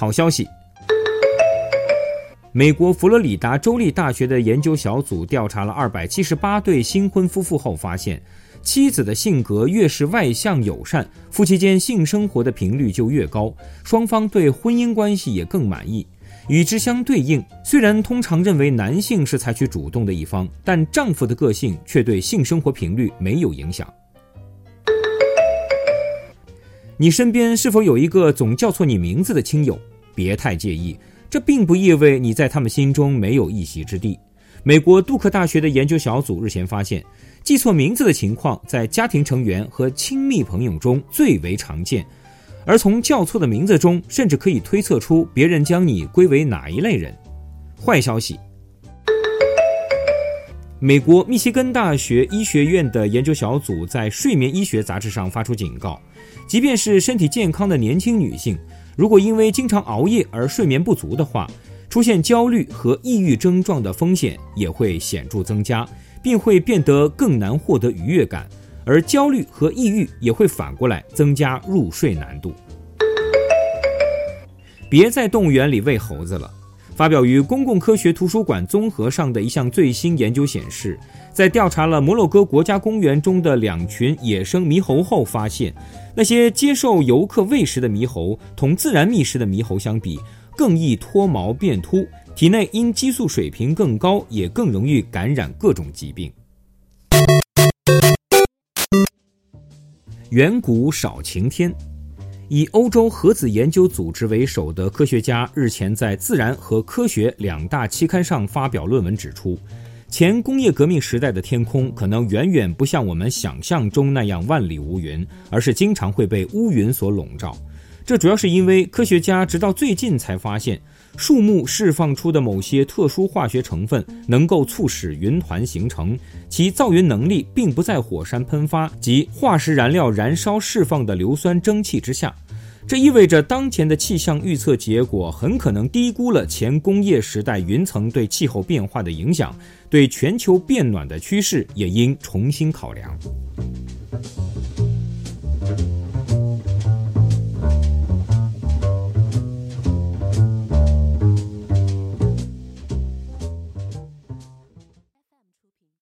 好消息。美国佛罗里达州立大学的研究小组调查了二百七十八对新婚夫妇后发现，妻子的性格越是外向友善，夫妻间性生活的频率就越高，双方对婚姻关系也更满意。与之相对应，虽然通常认为男性是采取主动的一方，但丈夫的个性却对性生活频率没有影响。你身边是否有一个总叫错你名字的亲友？别太介意。这并不意味你在他们心中没有一席之地。美国杜克大学的研究小组日前发现，记错名字的情况在家庭成员和亲密朋友中最为常见，而从叫错的名字中，甚至可以推测出别人将你归为哪一类人。坏消息：美国密歇根大学医学院的研究小组在《睡眠医学》杂志上发出警告，即便是身体健康的年轻女性。如果因为经常熬夜而睡眠不足的话，出现焦虑和抑郁症状的风险也会显著增加，并会变得更难获得愉悦感，而焦虑和抑郁也会反过来增加入睡难度。别在动物园里喂猴子了。发表于《公共科学图书馆综合》上的一项最新研究显示，在调查了摩洛哥国家公园中的两群野生猕猴后，发现那些接受游客喂食的猕猴，同自然觅食的猕猴相比，更易脱毛变秃，体内因激素水平更高，也更容易感染各种疾病。远古少晴天。以欧洲核子研究组织为首的科学家日前在《自然》和《科学》两大期刊上发表论文，指出，前工业革命时代的天空可能远远不像我们想象中那样万里无云，而是经常会被乌云所笼罩。这主要是因为科学家直到最近才发现，树木释放出的某些特殊化学成分能够促使云团形成，其造云能力并不在火山喷发及化石燃料燃烧释放的硫酸蒸汽之下。这意味着当前的气象预测结果很可能低估了前工业时代云层对气候变化的影响，对全球变暖的趋势也应重新考量。